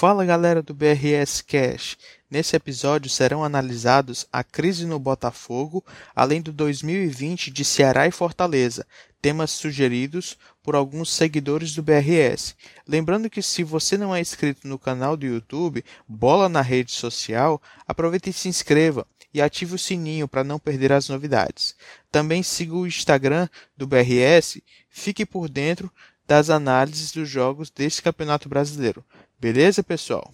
Fala galera do BRS Cash. Nesse episódio serão analisados a crise no Botafogo, além do 2020 de Ceará e Fortaleza, temas sugeridos por alguns seguidores do BRS. Lembrando que se você não é inscrito no canal do YouTube Bola na Rede Social, aproveite e se inscreva e ative o sininho para não perder as novidades. Também siga o Instagram do BRS, fique por dentro das análises dos jogos deste Campeonato Brasileiro. Beleza, pessoal?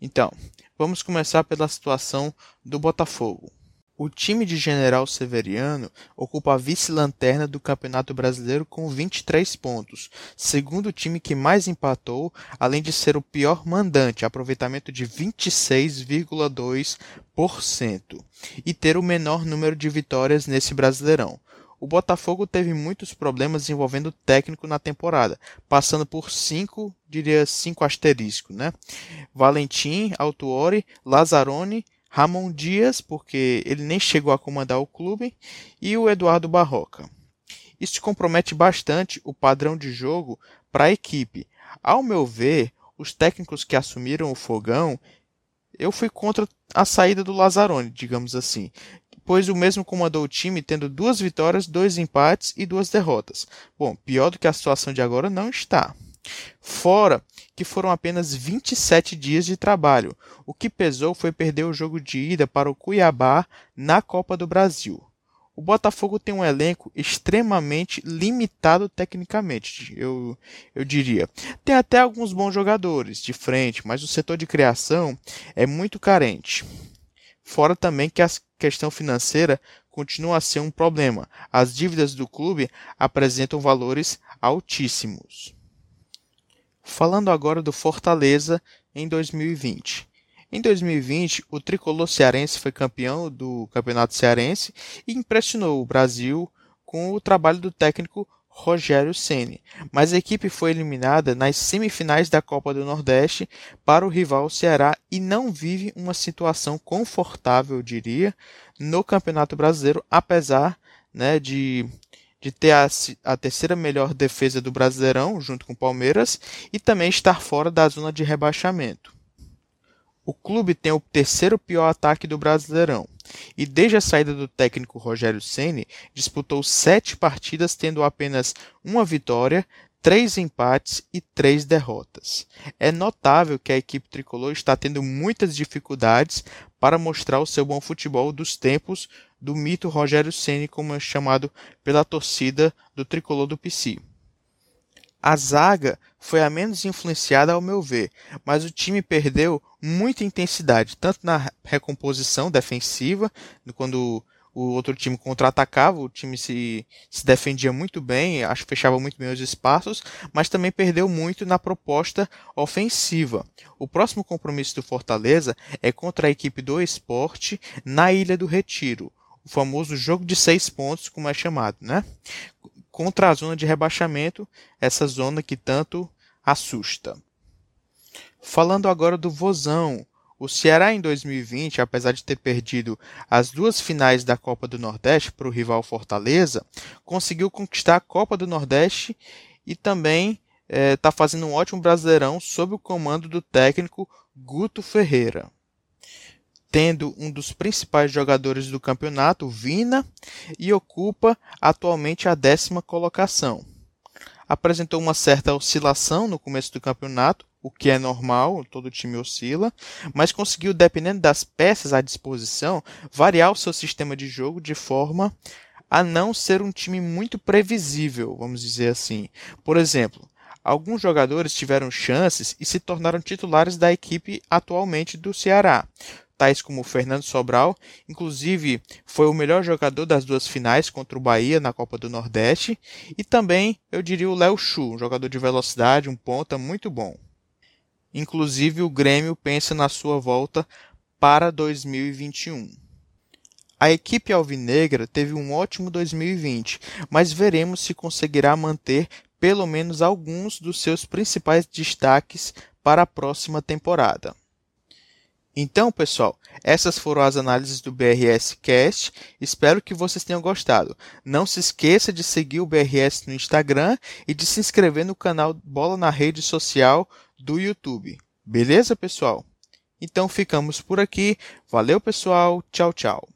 Então, vamos começar pela situação do Botafogo. O time de General Severiano ocupa a vice-lanterna do Campeonato Brasileiro com 23 pontos, segundo time que mais empatou, além de ser o pior mandante, aproveitamento de 26,2%, e ter o menor número de vitórias nesse Brasileirão. O Botafogo teve muitos problemas envolvendo o técnico na temporada, passando por cinco, diria cinco asteriscos, né? Valentim, Altuori, Lazzaroni, Ramon Dias, porque ele nem chegou a comandar o clube, e o Eduardo Barroca. Isso compromete bastante o padrão de jogo para a equipe. Ao meu ver, os técnicos que assumiram o fogão, eu fui contra a saída do Lazzaroni, digamos assim, pois o mesmo comandou o time tendo duas vitórias, dois empates e duas derrotas. Bom, pior do que a situação de agora não está. Fora que foram apenas 27 dias de trabalho. O que pesou foi perder o jogo de ida para o Cuiabá na Copa do Brasil. O Botafogo tem um elenco extremamente limitado tecnicamente, eu, eu diria. Tem até alguns bons jogadores de frente, mas o setor de criação é muito carente. Fora também que a questão financeira continua a ser um problema. As dívidas do clube apresentam valores altíssimos. Falando agora do Fortaleza em 2020. Em 2020, o tricolor cearense foi campeão do Campeonato Cearense e impressionou o Brasil com o trabalho do técnico Rogério Ceni, mas a equipe foi eliminada nas semifinais da Copa do Nordeste para o rival Ceará e não vive uma situação confortável, diria, no Campeonato Brasileiro, apesar né, de, de ter a, a terceira melhor defesa do Brasileirão, junto com o Palmeiras, e também estar fora da zona de rebaixamento. O clube tem o terceiro pior ataque do Brasileirão e desde a saída do técnico Rogério Ceni disputou sete partidas tendo apenas uma vitória, três empates e três derrotas. É notável que a equipe tricolor está tendo muitas dificuldades para mostrar o seu bom futebol dos tempos do mito Rogério Ceni, como é chamado pela torcida do tricolor do PC. A zaga foi a menos influenciada ao meu ver, mas o time perdeu muita intensidade, tanto na recomposição defensiva, quando o outro time contra-atacava, o time se, se defendia muito bem, acho que fechava muito bem os espaços, mas também perdeu muito na proposta ofensiva. O próximo compromisso do Fortaleza é contra a equipe do Esporte na Ilha do Retiro, o famoso jogo de seis pontos, como é chamado, né? Contra a zona de rebaixamento, essa zona que tanto assusta. Falando agora do Vozão, o Ceará em 2020, apesar de ter perdido as duas finais da Copa do Nordeste para o rival Fortaleza, conseguiu conquistar a Copa do Nordeste e também está eh, fazendo um ótimo brasileirão sob o comando do técnico Guto Ferreira tendo um dos principais jogadores do campeonato, Vina, e ocupa atualmente a décima colocação. Apresentou uma certa oscilação no começo do campeonato, o que é normal, todo time oscila, mas conseguiu, dependendo das peças à disposição, variar o seu sistema de jogo de forma a não ser um time muito previsível, vamos dizer assim. Por exemplo, alguns jogadores tiveram chances e se tornaram titulares da equipe atualmente do Ceará tais como Fernando Sobral, inclusive foi o melhor jogador das duas finais contra o Bahia na Copa do Nordeste, e também eu diria o Léo Chu, um jogador de velocidade, um ponta muito bom. Inclusive o Grêmio pensa na sua volta para 2021. A equipe alvinegra teve um ótimo 2020, mas veremos se conseguirá manter pelo menos alguns dos seus principais destaques para a próxima temporada. Então, pessoal, essas foram as análises do BRS Cast. Espero que vocês tenham gostado. Não se esqueça de seguir o BRS no Instagram e de se inscrever no canal Bola na Rede Social do YouTube. Beleza, pessoal? Então ficamos por aqui. Valeu, pessoal. Tchau, tchau.